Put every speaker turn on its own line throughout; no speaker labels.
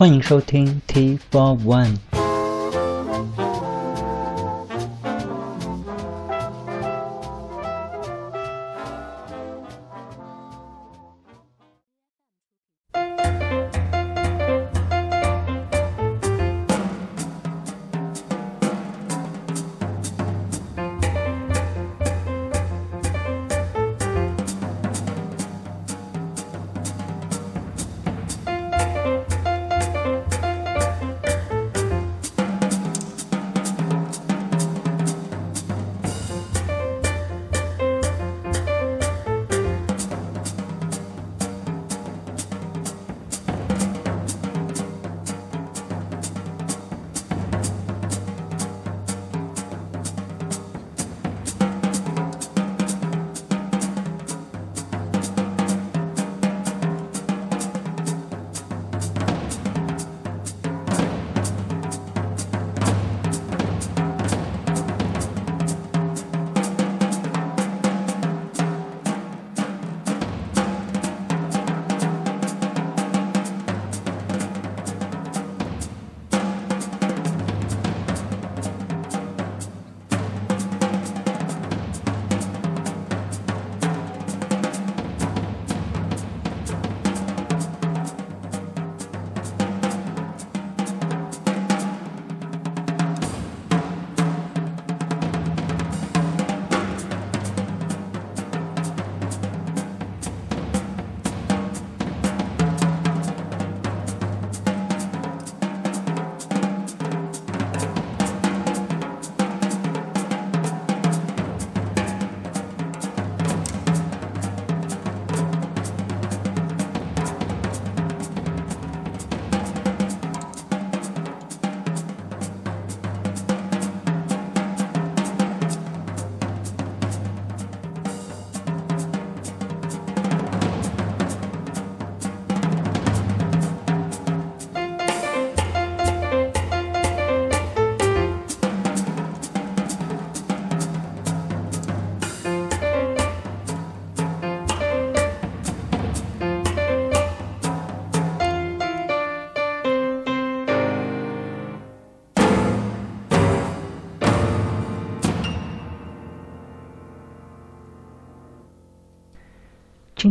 欢迎收听 T Four One。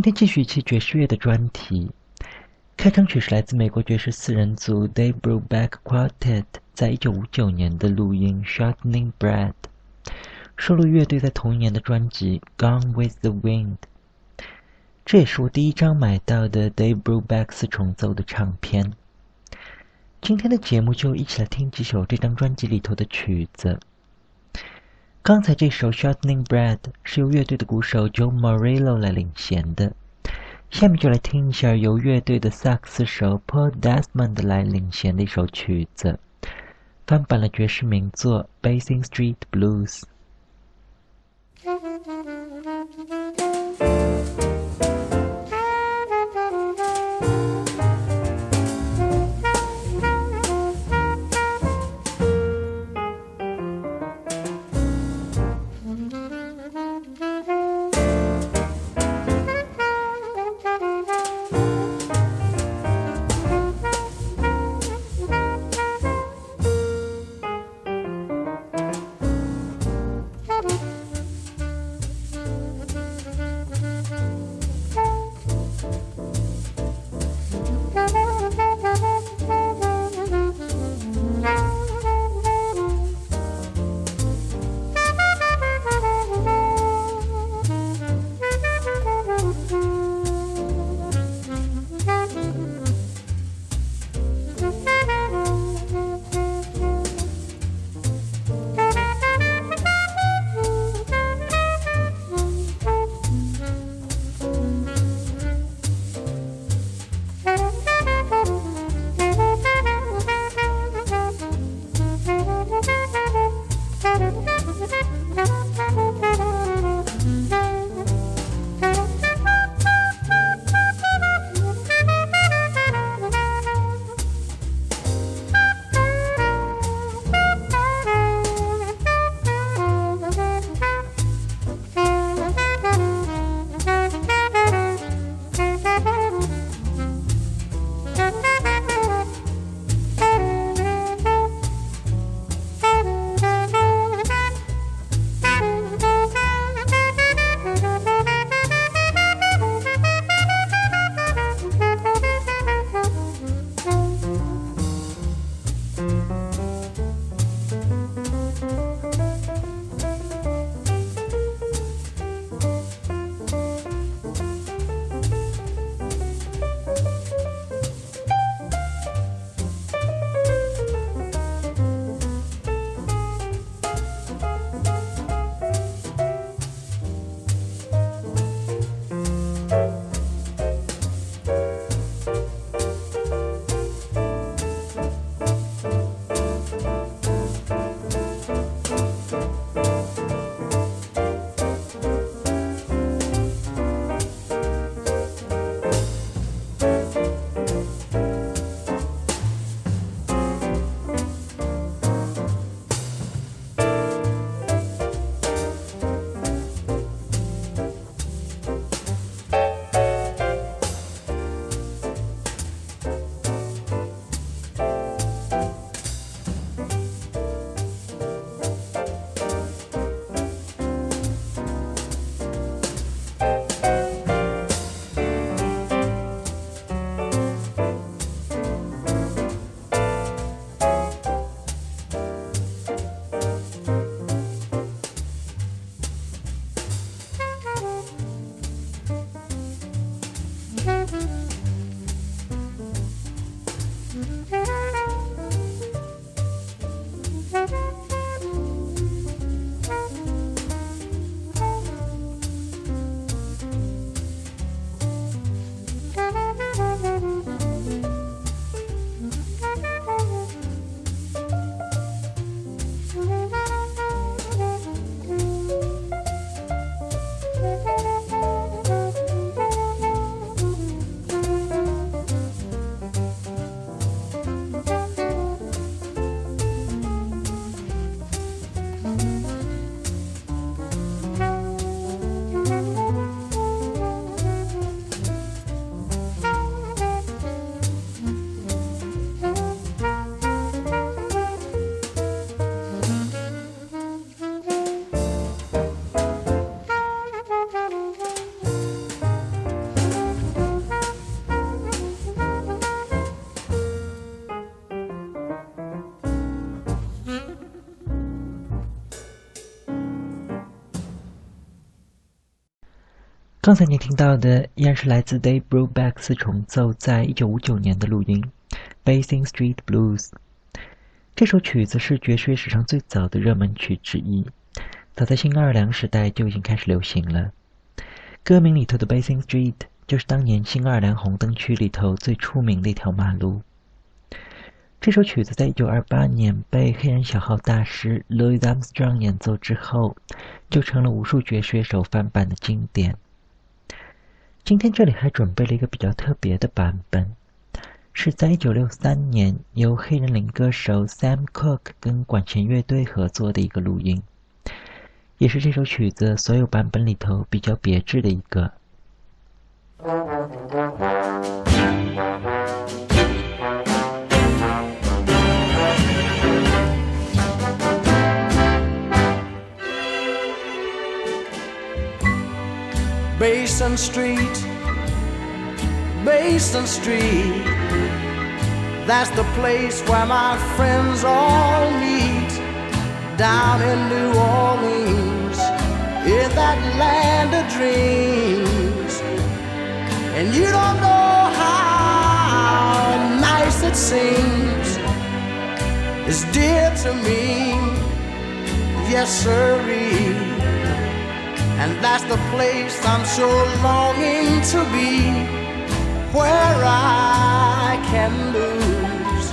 今天继续一期爵士乐的专题。开场曲是来自美国爵士四人组 Dave Brubeck Quartet 在一九五九年的录音《Shortening Bread》，收录乐队在同一年的专辑《Gone with the Wind》。这也是我第一张买到的 Dave Brubeck 四重奏的唱片。今天的节目就一起来听几首这张专辑里头的曲子。刚才这首《Shortening Bread》是由乐队的鼓手 Joe Morello 来领衔的，下面就来听一下由乐队的萨克斯手 Paul Desmond 来领衔的一首曲子，翻版了爵士名作《Basin Street Blues》。刚才你听到的依然是来自 Dave Brubeck 四重奏在一九五九年的录音《Basin Street Blues》。这首曲子是爵士乐史上最早的热门曲之一，早在新奥尔良时代就已经开始流行了。歌名里头的 Basin Street 就是当年新奥尔良红灯区里头最出名的一条马路。这首曲子在一九二八年被黑人小号大师 Louis Armstrong 演奏之后，就成了无数爵士乐手翻版的经典。今天这里还准备了一个比较特别的版本，是在1963年由黑人灵歌手 Sam Cooke 跟管弦乐队合作的一个录音，也是这首曲子所有版本里头比较别致的一个。
Basin Street, Basin Street. That's the place where my friends all meet down in New Orleans, in that land of dreams. And you don't know how nice it seems. It's dear to me, yes, sirree. And that's the place I'm so longing to be, where I can lose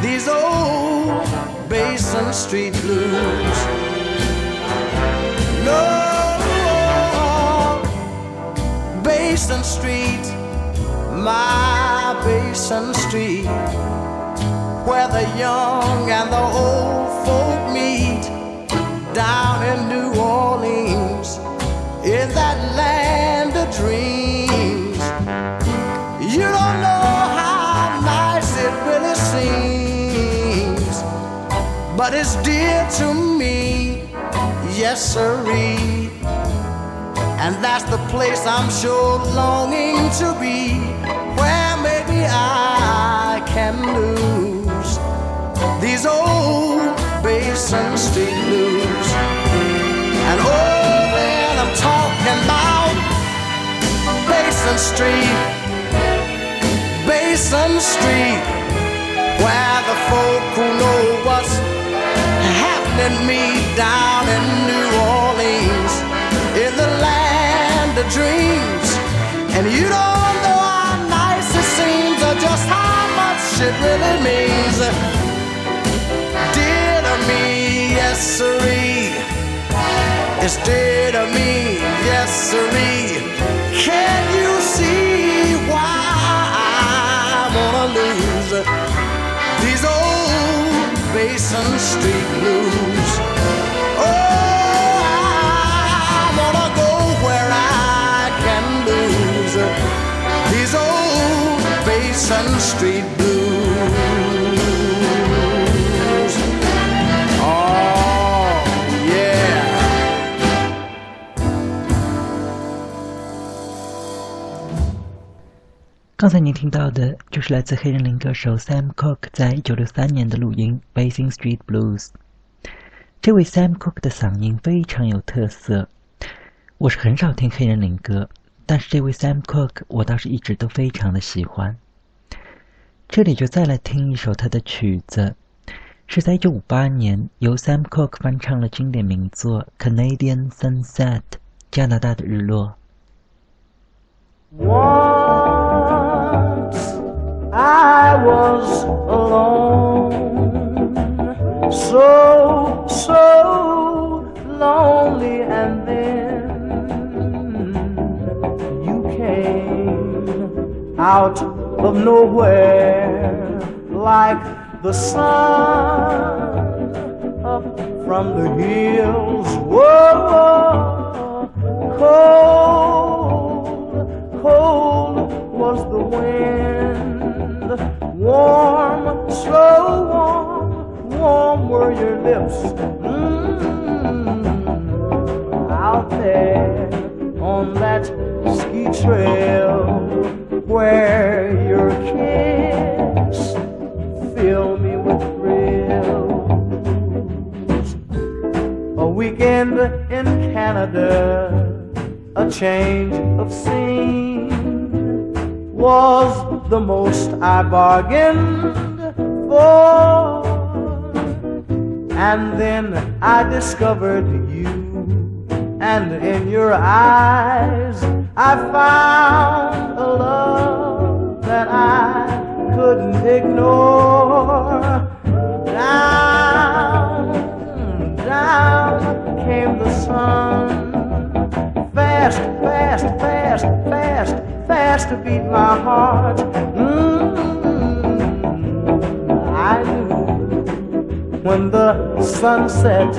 these old Basin Street blues. No, Basin Street, my Basin Street, where the young and the old folk meet down in New Orleans, in that land of dreams. You don't know how nice it really seems, but it's dear to me, yes, sirree. And that's the place I'm sure longing to be, where maybe I can lose these old Basin Street blues. And oh, talking about Basin Street, Basin Street, where the folk who know what's happening meet down in New Orleans, in the land of dreams. And you don't know how nice it seems, or just how much it really means dear to me, yes sirree. It's dear Basin Street blues. Oh, yeah.
刚才您听到的就是来自黑人灵歌手 Sam Cook 在一九六三年的录音《Basin Street Blues》。这位 Sam Cooke 的嗓音非常有特色，我是很少听黑人灵歌，但是这位 Sam Cooke 我倒是一直都非常的喜欢。这里就再来听一首他的曲子，是在一九五八年由 Sam Cooke 翻唱了经典名作《Canadian Sunset》加拿大的日落。
Once I was alone, so, so lonely, and then you came out of nowhere like the sun of from the hills. Whoa, cold, cold was the wind. Warm, so warm, warm were your lips. Mm, out there on that ski trail Canada, a change of scene was the most I bargained for. And then I discovered you, and in your eyes I found a love that I couldn't ignore. Down, down came the sun. Fast, fast, fast, fast, fast to beat my heart. Mm, I knew when the sun set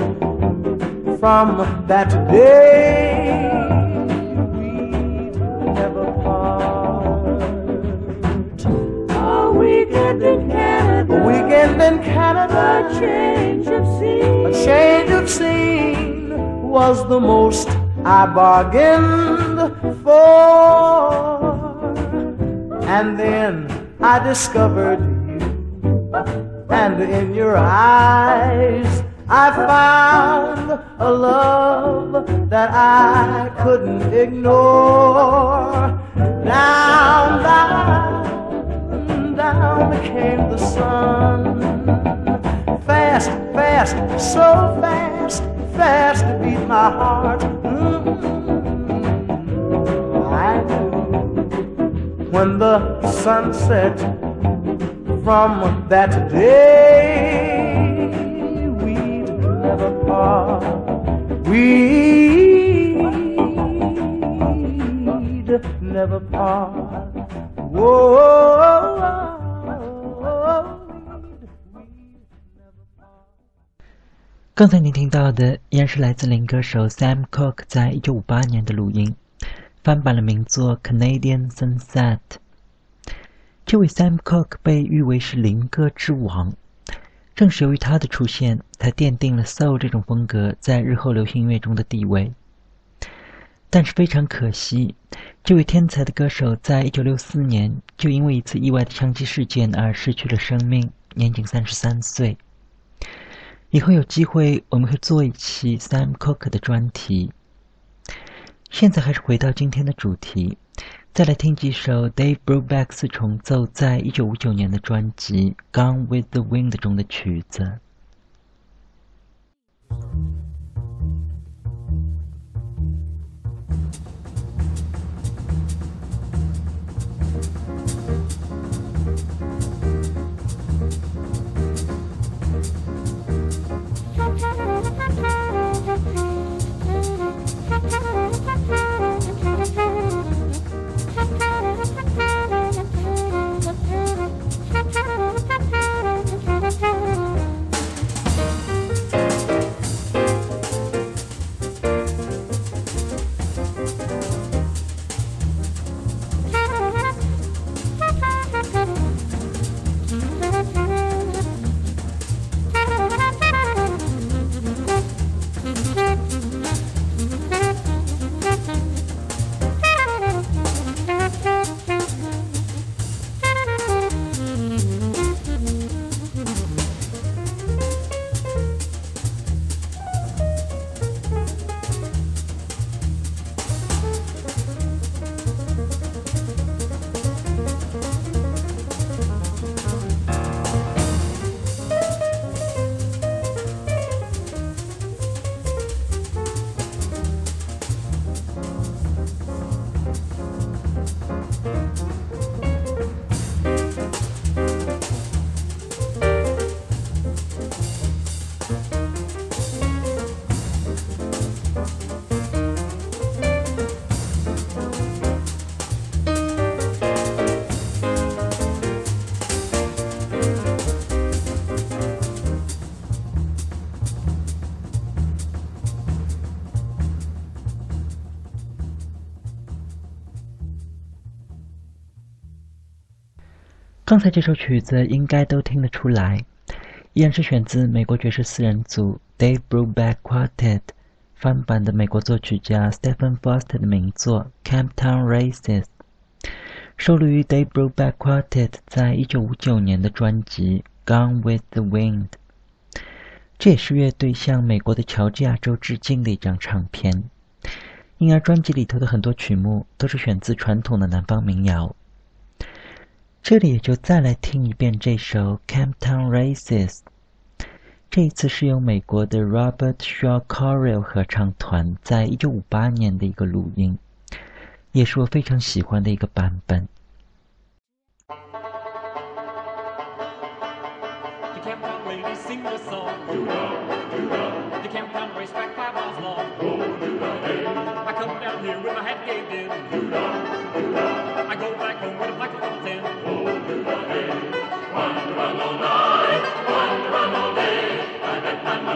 from that day we'd never part.
A weekend in Canada.
A weekend in Canada,
A change of scene.
a change of scene was the most I bargained for. And then I discovered you, and in your eyes I found a love that I couldn't ignore. Down, down, down came the sun. Fast, fast, so fast, fast to beat my heart. Mm, I knew when the sun set from that day we'd never part. We'd never part. Whoa.
刚才您听到的依然是来自林歌手 Sam Cooke 在一九五八年的录音，翻版了名作《Canadian Sunset》。这位 Sam Cooke 被誉为是林歌之王，正是由于他的出现，才奠定了 soul 这种风格在日后流行音乐中的地位。但是非常可惜，这位天才的歌手在一九六四年就因为一次意外的枪击事件而失去了生命，年仅三十三岁。以后有机会我们会做一期 Sam Cooke 的专题。现在还是回到今天的主题，再来听几首 Dave Brubeck 四重奏在一九五九年的专辑《Gone with the Wind》中的曲子。刚才这首曲子应该都听得出来，依然是选自美国爵士四人组 Dave Brubeck Quartet 翻版的美国作曲家 Stephen Foster 的名作《Camptown Races》，收录于 Dave Brubeck Quartet 在一九五九年的专辑《Gone with the Wind》。这也是乐队向美国的乔治亚州致敬的一张唱片。因而，专辑里头的很多曲目都是选自传统的南方民谣。这里也就再来听一遍这首《Camptown Races》。这一次是由美国的 Robert Shaw Chorale 合唱团在一九五八年的一个录音，也是我非常喜欢的一个版本。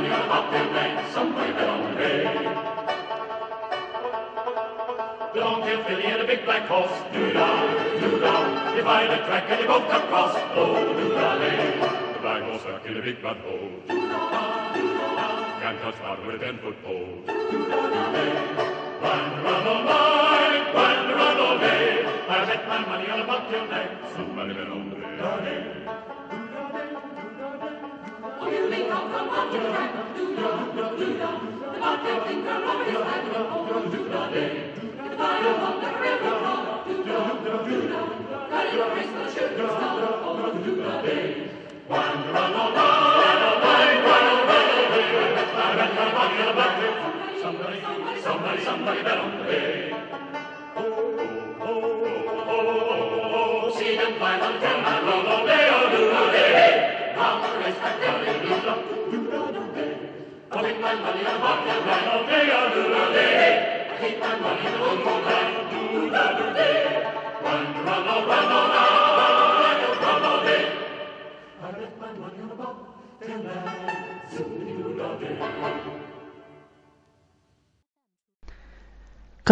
maniera battevlein, the.
Long tail filly and big black horse, doo-dah, doo-dah, divide a track and they both cross, oh, doo-dah-lay. The black horse stuck in a big mud hole, can't touch bottom with a ten-foot pole. Run, run all night, run, run all day, I bet my money on a the. See them climb on down, roll all day, all do all day. Now the race back down.
刚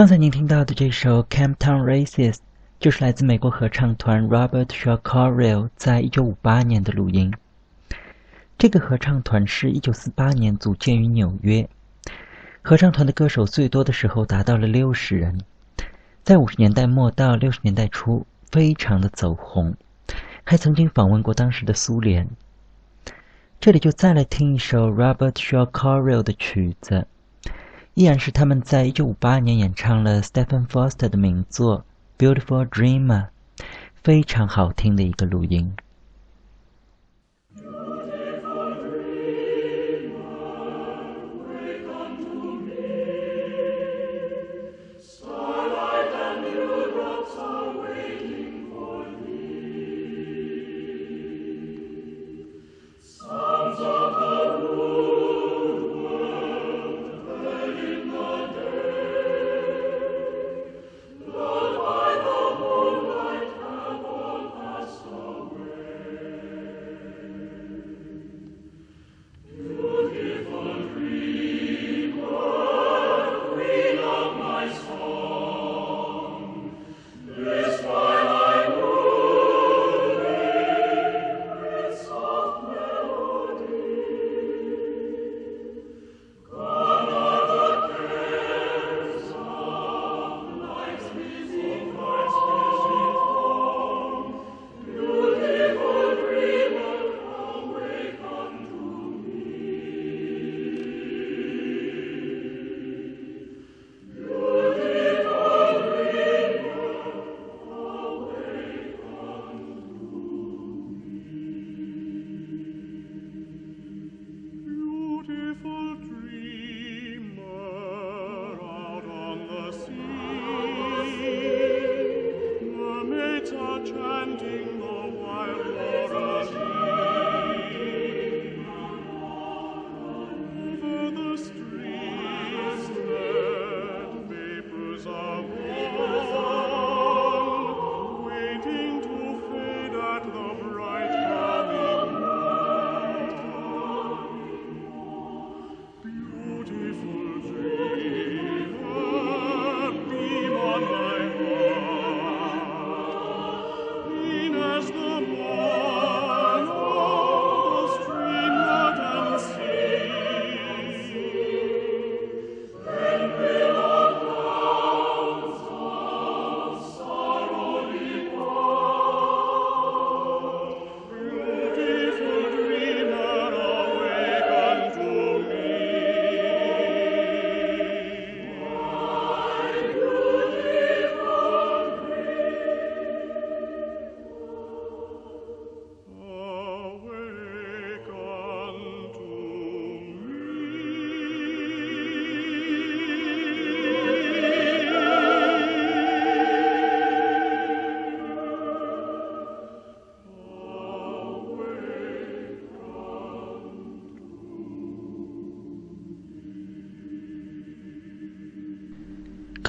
才您听到的这首《Camptown Races》就是来自美国合唱团 Robert Shaw Corral 在一九五八年的录音。这个合唱团是一九四八年组建于纽约，合唱团的歌手最多的时候达到了六十人，在五十年代末到六十年代初非常的走红，还曾经访问过当时的苏联。这里就再来听一首 Robert Shaw Chorale 的曲子。依然是他们在一九五八年演唱了 Stephen Foster 的名作《Beautiful Dreamer》，非常好听的一个录音。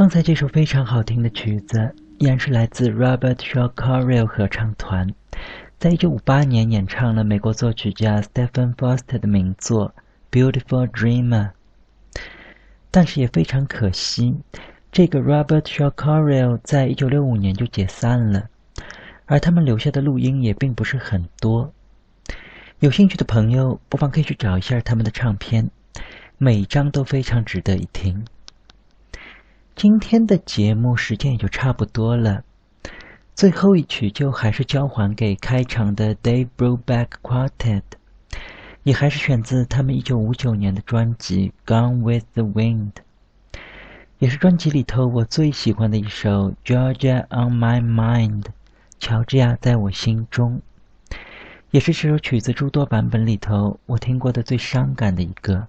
刚才这首非常好听的曲子，依然是来自 Robert Shaw Chorale 合唱团，在一九五八年演唱了美国作曲家 Stephen Foster 的名作《Beautiful Dreamer》。但是也非常可惜，这个 Robert Shaw Chorale 在一九六五年就解散了，而他们留下的录音也并不是很多。有兴趣的朋友不妨可以去找一下他们的唱片，每一张都非常值得一听。今天的节目时间也就差不多了，最后一曲就还是交还给开场的 Dave Brubeck Quartet，也还是选自他们一九五九年的专辑《Gone with the Wind》，也是专辑里头我最喜欢的一首《Georgia on My Mind》，乔治亚在我心中，也是这首曲子诸多版本里头我听过的最伤感的一个。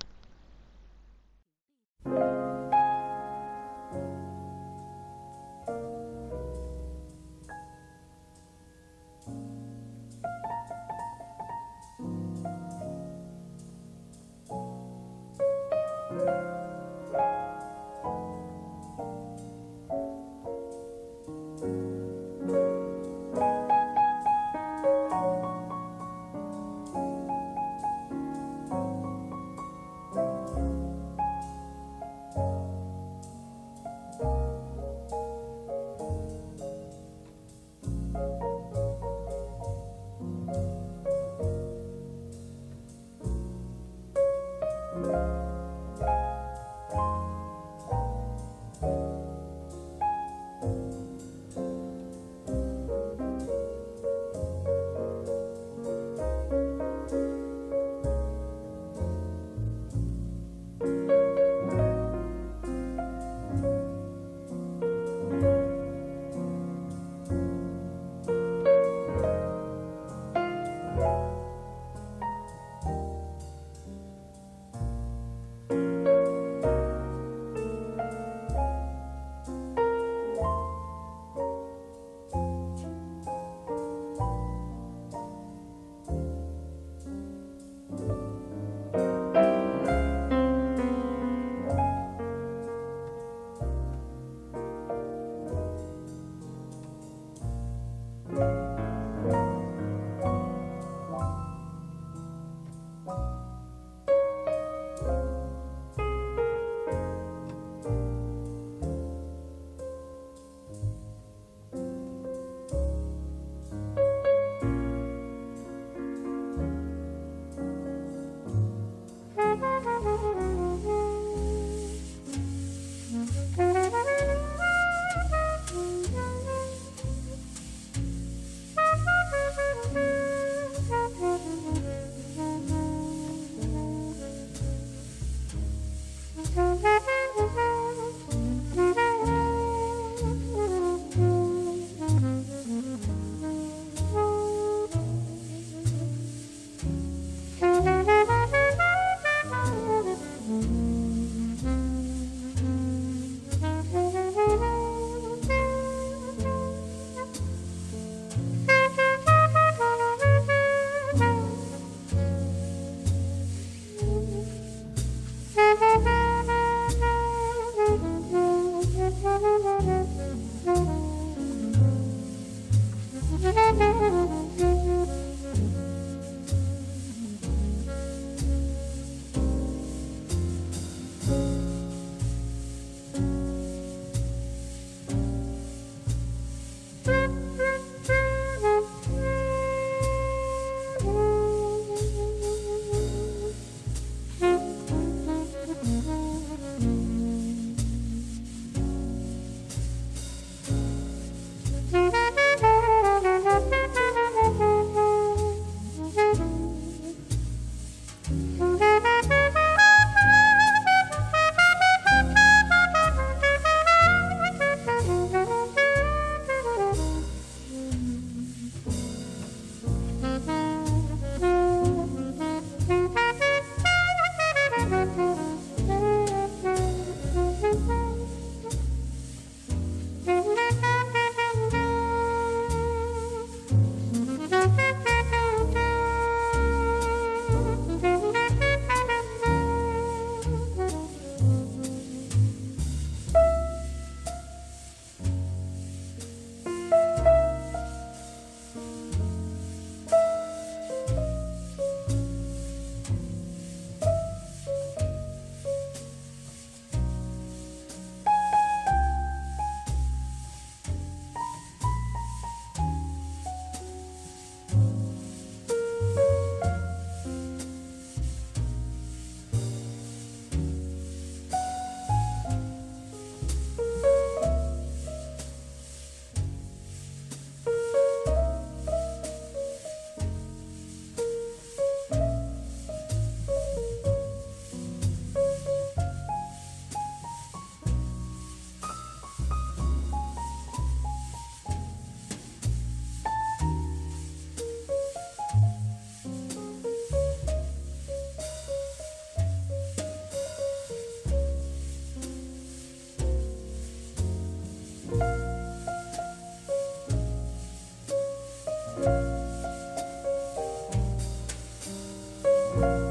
Bye.